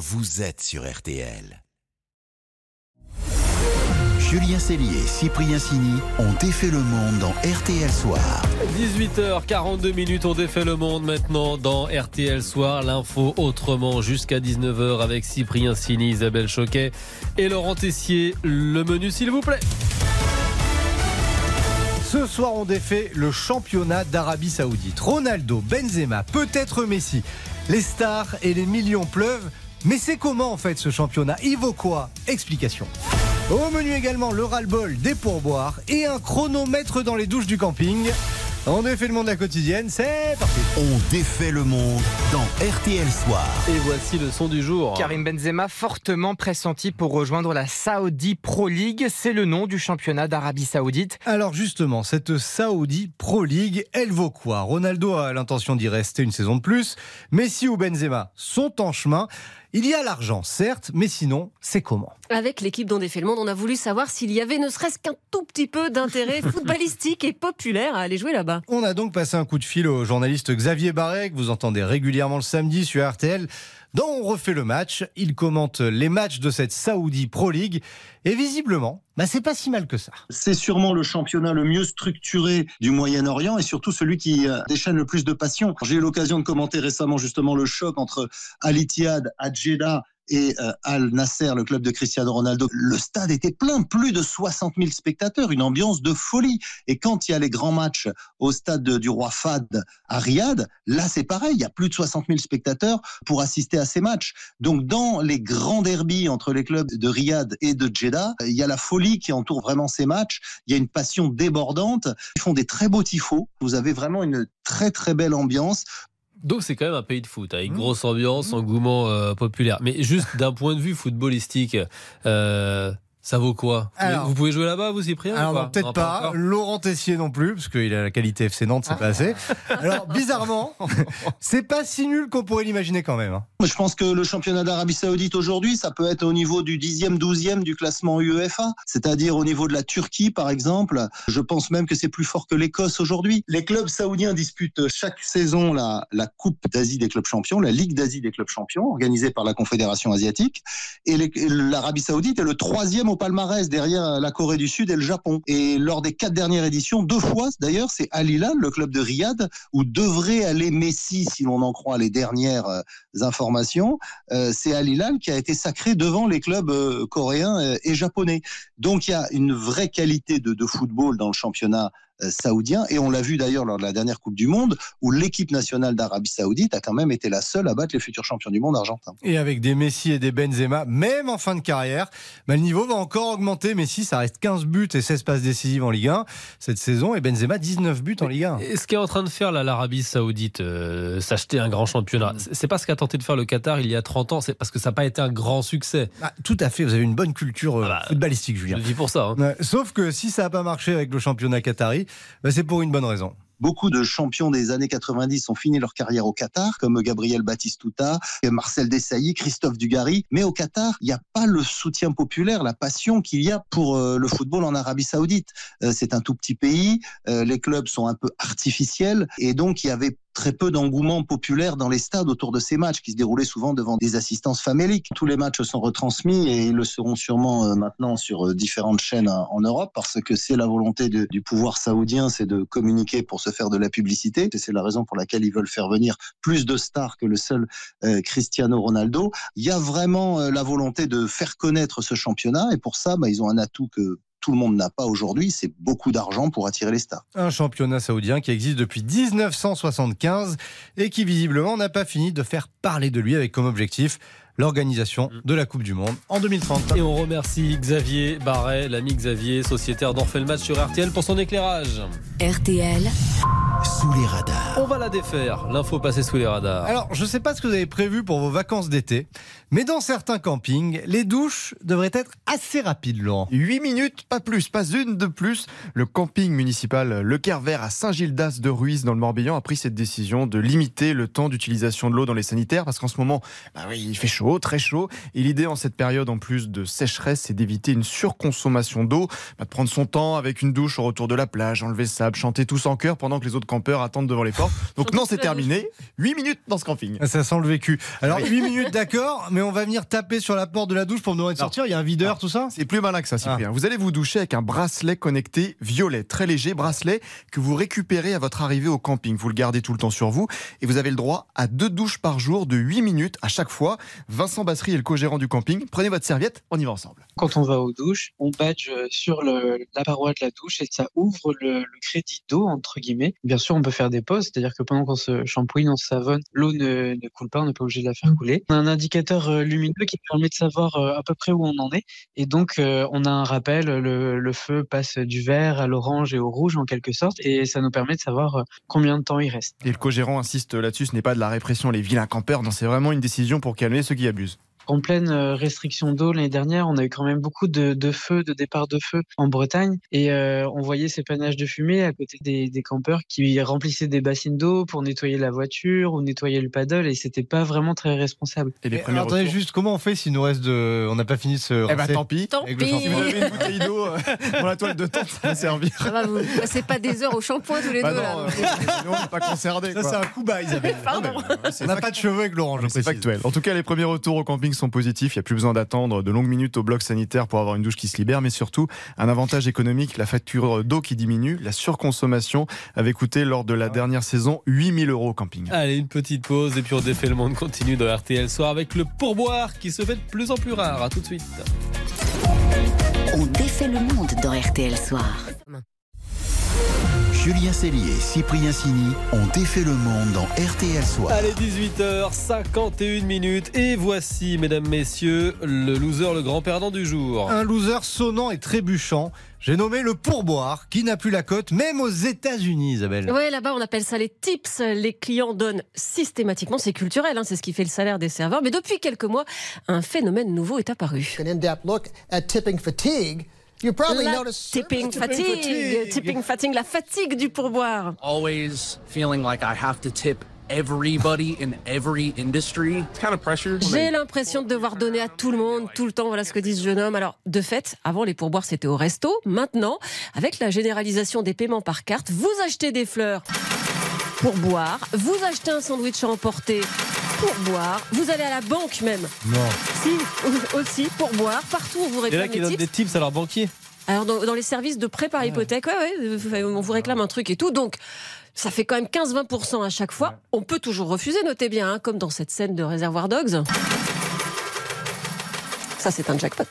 vous êtes sur RTL. Julien Cellier et Cyprien Sini ont défait le monde dans RTL Soir. 18h42 minutes, on défait le monde maintenant dans RTL Soir. L'info autrement jusqu'à 19h avec Cyprien Sini, Isabelle Choquet et Laurent Tessier. Le menu s'il vous plaît. Ce soir, on défait le championnat d'Arabie Saoudite. Ronaldo, Benzema, peut-être Messi. Les stars et les millions pleuvent. Mais c'est comment en fait ce championnat? Il vaut quoi Explication. Au menu également le ras-le-bol des pourboires et un chronomètre dans les douches du camping. On défait le monde de la quotidienne, c'est parti. On défait le monde dans RTL Soir. Et voici le son du jour. Karim Benzema fortement pressenti pour rejoindre la Saudi Pro League, c'est le nom du championnat d'Arabie Saoudite. Alors justement, cette Saudi Pro League, elle vaut quoi? Ronaldo a l'intention d'y rester une saison de plus, Messi ou Benzema sont en chemin. Il y a l'argent, certes, mais sinon, c'est comment Avec l'équipe dont défait le monde, on a voulu savoir s'il y avait ne serait-ce qu'un tout petit peu d'intérêt footballistique et populaire à aller jouer là-bas. On a donc passé un coup de fil au journaliste Xavier Barret, que vous entendez régulièrement le samedi sur RTL. Dans On refait le match, il commente les matchs de cette Saudi Pro League et visiblement, bah c'est pas si mal que ça. C'est sûrement le championnat le mieux structuré du Moyen-Orient et surtout celui qui euh, déchaîne le plus de passion. J'ai eu l'occasion de commenter récemment justement le choc entre Al Ittihad, Jeddah et euh, Al Nasser, le club de Cristiano Ronaldo, le stade était plein, plus de 60 000 spectateurs, une ambiance de folie. Et quand il y a les grands matchs au stade du Roi Fad à Riyad, là c'est pareil, il y a plus de 60 000 spectateurs pour assister à ces matchs. Donc dans les grands derbies entre les clubs de Riyad et de Jeddah, il y a la folie qui entoure vraiment ces matchs. Il y a une passion débordante. Ils font des très beaux tifos. Vous avez vraiment une très très belle ambiance. Donc c'est quand même un pays de foot, avec mmh. grosse ambiance, mmh. engouement euh, populaire. Mais juste d'un point de vue footballistique, euh, ça vaut quoi Vous pouvez jouer là-bas, vous, Cyprien Alors, peut-être pas. Laurent Tessier non plus, parce qu'il a la qualité FC Nantes, c'est pas assez. Alors, bizarrement, c'est pas si nul qu'on pourrait l'imaginer quand même. Hein. Je pense que le championnat d'Arabie Saoudite aujourd'hui, ça peut être au niveau du 10e, 12e du classement UEFA, c'est-à-dire au niveau de la Turquie, par exemple. Je pense même que c'est plus fort que l'Écosse aujourd'hui. Les clubs saoudiens disputent chaque saison la, la Coupe d'Asie des clubs champions, la Ligue d'Asie des clubs champions, organisée par la Confédération asiatique. Et l'Arabie Saoudite est le troisième au palmarès derrière la Corée du Sud et le Japon. Et lors des quatre dernières éditions, deux fois d'ailleurs, c'est Al Hilal, le club de Riyad, où devrait aller Messi, si l'on en croit les dernières euh, informations. Euh, c'est Al Hilal qui a été sacré devant les clubs euh, coréens et japonais. Donc il y a une vraie qualité de, football dans le championnat saoudien. Et on l'a vu d'ailleurs lors de la dernière Coupe du Monde, où l'équipe nationale d'Arabie Saoudite a quand même été la seule à battre les futurs champions du monde argentins. Et avec des Messi et des Benzema, même en fin de carrière, bah, le niveau va encore augmenter. Messi, ça reste 15 buts et 16 passes décisives en Ligue 1 cette saison, et Benzema 19 buts en Ligue 1. Et ce qu'est en train de faire l'Arabie Saoudite, euh, s'acheter un grand championnat, mm. c'est pas ce qu'a tenté de faire le Qatar il y a 30 ans, c'est parce que ça n'a pas été un grand succès. Ah, tout à fait, vous avez une bonne culture euh, ah bah, footballistique, Julien. Je dis pour ça. Hein. sauf que si ça n'a pas marché avec le championnat qatari, bah, c'est pour une bonne raison. Beaucoup de champions des années 90 ont fini leur carrière au Qatar, comme Gabriel Batistuta, Marcel Desailly, Christophe Dugarry. Mais au Qatar, il n'y a pas le soutien populaire, la passion qu'il y a pour euh, le football en Arabie Saoudite. Euh, c'est un tout petit pays, euh, les clubs sont un peu artificiels, et donc il y avait très peu d'engouement populaire dans les stades autour de ces matchs qui se déroulaient souvent devant des assistances faméliques. Tous les matchs sont retransmis et ils le seront sûrement euh, maintenant sur euh, différentes chaînes en Europe parce que c'est la volonté du pouvoir saoudien, c'est de communiquer pour se faire de la publicité. C'est la raison pour laquelle ils veulent faire venir plus de stars que le seul euh, Cristiano Ronaldo. Il y a vraiment la volonté de faire connaître ce championnat et pour ça, bah, ils ont un atout que tout le monde n'a pas aujourd'hui, c'est beaucoup d'argent pour attirer les stars. Un championnat saoudien qui existe depuis 1975 et qui visiblement n'a pas fini de faire parler de lui avec comme objectif l'organisation de la Coupe du Monde en 2030. Et on remercie Xavier Barret, l'ami Xavier, sociétaire Match sur RTL pour son éclairage. RTL sous les radars. On va la défaire, l'info passée sous les radars. Alors, je ne sais pas ce que vous avez prévu pour vos vacances d'été, mais dans certains campings, les douches devraient être assez rapides, Laurent. 8 minutes, pas plus, pas une de plus. Le camping municipal Le Vert à Saint-Gildas de Ruiz dans le Morbihan a pris cette décision de limiter le temps d'utilisation de l'eau dans les sanitaires parce qu'en ce moment, bah oui, il fait chaud très chaud. Et l'idée en cette période, en plus de sécheresse, c'est d'éviter une surconsommation d'eau, bah, de prendre son temps avec une douche au retour de la plage, enlever le sable, chanter tous en chœur pendant que les autres campeurs attendent devant les portes. Donc non, c'est terminé. 8 minutes dans ce camping. Ça sent le vécu. Alors 8 minutes d'accord, mais on va venir taper sur la porte de la douche pour me demander de sortir. Il y a un videur, tout ça? C'est plus malin que ça, Cyprien. Vous allez vous doucher avec un bracelet connecté violet, très léger, bracelet que vous récupérez à votre arrivée au camping. Vous le gardez tout le temps sur vous et vous avez le droit à deux douches par jour de 8 minutes à chaque fois. Vincent Bassery est le co-gérant du camping. Prenez votre serviette, on y va ensemble. Quand on va aux douches, on badge sur le- la paroi de la douche et ça ouvre le, le crédit d'eau, entre guillemets. Bien sûr, on peut faire des pauses, c'est-à-dire que pendant qu'on se shampooine, on se savonne, l'eau ne, ne coule pas, on n'est pas obligé de la faire couler. On a un indicateur euh, lumineux qui permet de savoir euh, à peu près où on en est. Et donc, euh, on a un rappel, le, le feu passe du vert à l'orange et au rouge en quelque sorte, et ça nous permet de savoir combien de temps il reste. Et le co-gérant insiste là-dessus, ce n'est pas de la répression, les vilains campeurs, non, c'est vraiment une décision pour calmer ceux qui abusent. En pleine euh, restriction d'eau l'année dernière, on a eu quand même beaucoup de, de feux, de départs de feu en Bretagne. Et euh, on voyait ces panaches de fumée à côté des, des campeurs qui remplissaient des bassines d'eau pour nettoyer la voiture ou nettoyer le paddle. Et c'était pas vraiment très responsable. Et les premiers alors, attendez juste, comment on fait s'il nous reste de. On n'a pas fini se. Eh ben rincer tant pis. Tant pis. Si vous avez une bouteille d'eau euh, dans la toile de tente, ça va servir. Ça va, vous passez pas des heures au shampoing tous les Bah deux. non, là. euh, nous, on n'est pas concernés. Ça, c'est un coup bas, Isabelle. Pardon. Non, mais, euh, On n'a pas de cheveux avec Laurent, je C'est précise. factuel. En tout cas, les premiers retours au camping sont positifs. Il n'y a plus besoin d'attendre de longues minutes au bloc sanitaire pour avoir une douche qui se libère, mais surtout un avantage économique, la facture d'eau qui diminue, la surconsommation avait coûté lors de la dernière saison 8000 euros au camping. Allez, une petite pause et puis on défait le monde continue dans RTL Soir avec le pourboire qui se fait de plus en plus rare. À tout de suite. On défait le monde dans RTL Soir. Julien Cellier et Cyprien Sini ont défait le monde dans RTL Soir. Allez, 18h51 minutes et voici, mesdames, messieurs, le loser, le grand perdant du jour. Un loser sonnant et trébuchant. J'ai nommé le pourboire, qui n'a plus la cote, même aux États-Unis, Isabelle. Ouais, là-bas, on appelle ça les tips. Les clients donnent systématiquement, c'est culturel, hein, c'est ce qui fait le salaire des serveurs. Mais depuis quelques mois, un phénomène nouveau est apparu. an La noticed tipping fatigue, fatigue. tipping fatigue, la fatigue du pourboire. always feeling like I have to tip everybody in every industry. It's kind of pressure. J'ai l'impression de devoir donner à tout le monde, tout le temps. Voilà ce que dit ce jeune homme. Alors, de fait, avant les pourboires, c'était au resto. Maintenant, avec la généralisation des paiements par carte, vous achetez des fleurs pour boire, vous achetez un sandwich à emporter pour boire, vous allez à la banque même. Non. Si, aussi pour boire, partout où vous Il y en a qui donnent tips. des tips à leur banquier. Alors dans, dans les services de prêt par hypothèque, ouais, ouais, on vous réclame un truc et tout, donc ça fait quand même 15-20% à chaque fois. On peut toujours refuser, notez bien, hein, comme dans cette scène de Réservoir Dogs. Ça c'est un jackpot.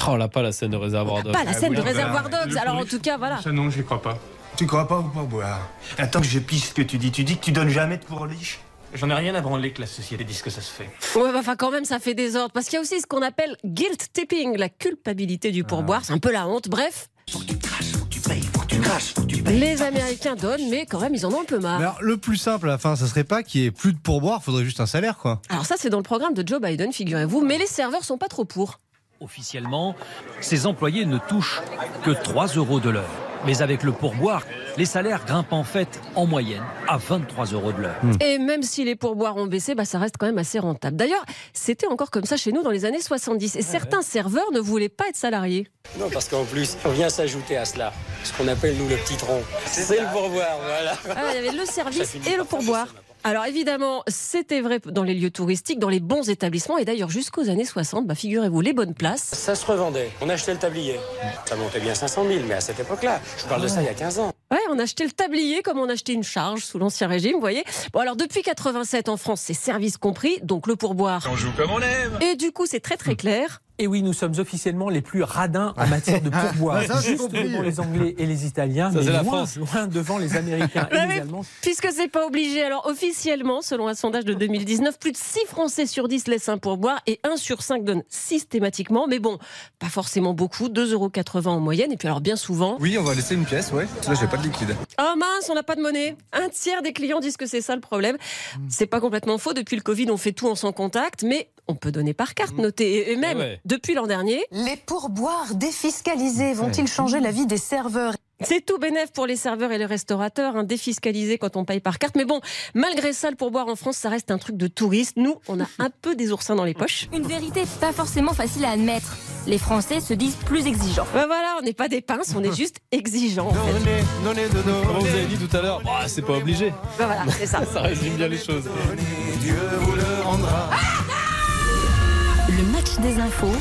Oh, on l'a pas la scène de réservoir d'eau. Pas la scène de Réservoir Dogs. Alors en tout cas, voilà. non, je crois pas. Tu crois pas au pourboire Attends que je pisse ce que tu dis. Tu dis que tu donnes jamais de pourliche J'en ai rien à branler que la société dise que ça se fait. Ouais, bah, enfin quand même, ça fait désordre parce qu'il y a aussi ce qu'on appelle guilt tipping, la culpabilité du pourboire. C'est un peu la honte. Bref, Faut que tu craches, faut que tu payes, faut que tu craches, faut que tu payes. les Américains donnent, mais quand même, ils en ont un peu Mais marre. alors, le plus simple à la fin, ça serait pas qu'il y ait plus de pourboire, faudrait juste un salaire, quoi. Alors ça, c'est dans le programme de Joe Biden, figurez-vous. Mais les serveurs sont pas trop pour. Officiellement, ces employés ne touchent que 3 euros de l'heure. Mais avec le pourboire, les salaires grimpent en fait en moyenne à 23 euros de l'heure. Et même si les pourboires ont baissé, bah, ça reste quand même assez rentable. D'ailleurs, c'était encore comme ça chez nous dans les années 70. Et certains serveurs ne voulaient pas être salariés. Non, parce qu'en plus, on vient s'ajouter à cela, ce qu'on appelle nous le petit tronc. C'est le pourboire, voilà. Ah, il y avait le service et le pourboire. Alors évidemment, c'était vrai dans les lieux touristiques, dans les bons établissements. Et d'ailleurs, jusqu'aux années 60, bah, figurez-vous, les bonnes places. Ça se revendait. On achetait le tablier. Ça montait bien 500 000, mais à cette époque-là, je parle de ça il y a 15 ans. Ouais, on achetait le tablier comme on achetait une charge sous l'Ancien Régime, vous voyez. Bon, alors depuis 87 en France, c'est service compris, donc le pourboire. On joue comme on aime Et du coup, c'est très très clair. Et oui, nous sommes officiellement les plus radins en matière de pourboire. Ah, ça, j'ai Juste devant les Anglais et les Italiens, Ça, mais la loin, France. loin devant les Américains et les Allemands. Puisque c'est pas obligé, alors officiellement, selon un sondage de 2019, plus de 6 Français sur 10 laissent un pourboire et 1 sur 5 donne systématiquement. Mais bon, pas forcément beaucoup, 2,80 euros en moyenne. Et puis alors bien souvent, Oui, on va laisser une pièce, ouais. Là, j'ai pas de liquide. oh mince, on n'a pas de monnaie. Un tiers des clients disent que c'est ça le problème. C'est pas complètement faux. Depuis le Covid, on fait tout en sans contact, mais on peut donner par carte, notez. Et même Ouais. depuis l'an dernier, Les pourboires défiscalisés vont-ils changer la vie des serveurs? C'est tout bénef pour les serveurs et les restaurateurs, hein, défiscalisé quand on paye par carte. Mais bon, malgré ça, le pourboire en France, ça reste un truc de touriste. Nous, on a un peu des oursins dans les poches. Une vérité pas forcément facile à admettre. Les Français se disent plus exigeants. Ben voilà, on n'est pas des pinces, on est juste exigeants. en fait. Comme vous avez dit tout à l'heure, bah, c'est pas obligé. Ben voilà, c'est ça. Ça résume bien les choses. Le des infos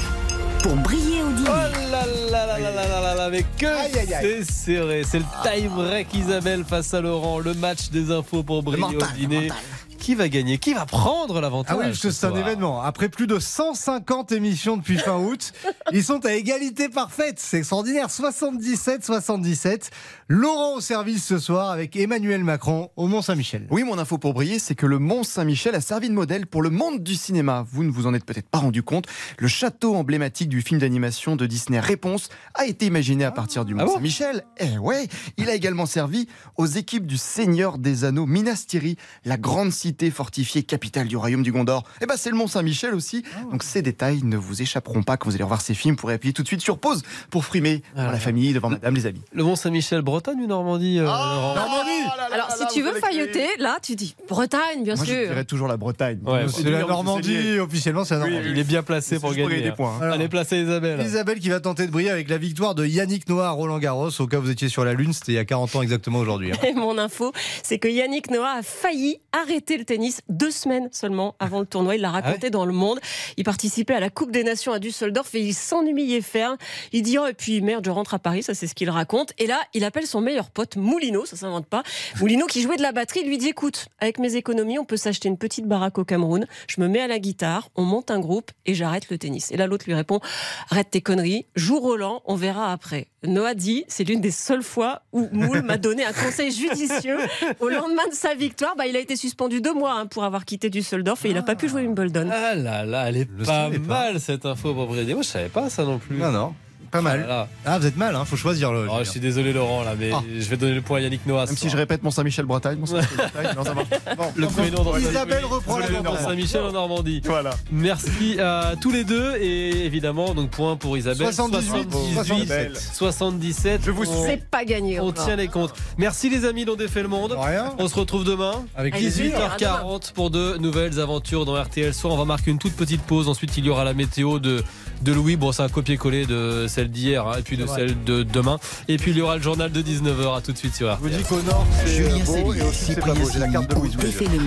pour briller au dîner. Oh là là là là là là là là mais que c'est serré. C'est le tie break Isabelle face à Laurent. Le match des infos pour briller au dîner. Qui va gagner Qui va prendre l'avantage Ah oui, parce que ce c'est un événement. Après plus de 150 émissions depuis fin août, ils sont à égalité parfaite. C'est extraordinaire. 77-77. Laurent au service ce soir avec Emmanuel Macron au Mont-Saint-Michel. Oui, mon info pour briller, c'est que le Mont Saint-Michel a servi de modèle pour le monde du cinéma. Vous ne vous en êtes peut-être pas rendu compte. Le château emblématique du film d'animation de Disney Réponse a été imaginé à partir du Mont Ah bon? Saint-Michel. Eh ouais, il a également servi aux équipes du Seigneur des Anneaux Minas Tirith, la grande cité fortifiée capitale du royaume du Gondor. Eh ben c'est le Mont Saint-Michel aussi. Donc ces détails ne vous échapperont pas quand vous allez revoir ces films. Vous pourrez appuyer tout de suite sur pause pour frimer devant la famille, devant madame, les amis. Le Mont Saint-Michel, Bretagne ou Normandie euh, Laurent Alors, si tu veux failloter, là, tu dis Bretagne, bien Moi, je sûr. dirais toujours la Bretagne. Ouais, C'est la Normandie, officiellement c'est la Normandie. Il est bien placé pour gagner. des points, hein. Alors, Allez, placez Isabelle. Isabelle qui va tenter de briller avec la victoire de Yannick Noah à Roland Garros. Au cas où vous étiez sur la Lune, c'était il y a 40 ans exactement aujourd'hui. hein. Et mon info, c'est que Yannick Noah a failli arrêter le tennis deux semaines seulement avant le tournoi. Il l'a raconté dans Le Monde. Il participait à la Coupe des Nations à Düsseldorf et il s'ennuyait ferme. Il dit, oh, et puis merde, je rentre à Paris, ça c'est ce qu'il raconte. Et là, il appelle son meilleur pote, Moulino, ça s'invente pas. Moulino qui jouait de la batterie, lui dit, écoute, avec mes économies, on peut s'acheter une petite baraque au Cameroun. Je me mets à la guitare, on monte un groupe et j'arrête le tennis. Et là, l'autre lui répond, arrête tes conneries, joue Roland, on verra après. Noah dit, c'est l'une des seules fois où Moule m'a donné un conseil judicieux. Au lendemain de sa victoire, bah, il a été suspendu deux mois hein, pour avoir quitté Düsseldorf et il n'a pas pu jouer Wimbledon. Ah là là, elle est Je pas mal cette info pour briller. Moi, je savais pas ça non plus. Non, non, pas Ah mal. Ah, vous êtes mal, hein, faut choisir le. Oh, je suis désolé Laurent là, mais Ah. je vais donner le point à Yannick Noah. Même si je répète Mont Saint-Michel Bretagne, Mont Saint-Michel Bretagne, non, ça marche pas. Bon, le prénom dans Isabelle reprend Mont main. Saint-Michel en Normandie. Voilà. Merci à tous les deux et évidemment donc point pour Isabelle 78, 77 77 Je vous on, C'est pas gagné. on tient les comptes. Merci les amis d'ont défait le monde. Rien. On se retrouve demain. Avec Allez, plaisir. à demain. 18h40 pour de nouvelles aventures dans RTL Soir. On va marquer une toute petite pause. Ensuite, il y aura la météo de, de Louis. Bon, c'est un copier-coller de celle d'hier hein, et puis de celle de demain. Et puis, il y aura le journal de 19h. À tout de suite sur Je vous RTL. dis qu'au nord, c'est beau et Cellier, au sud, c'est pas beau. J'ai la carte de Sini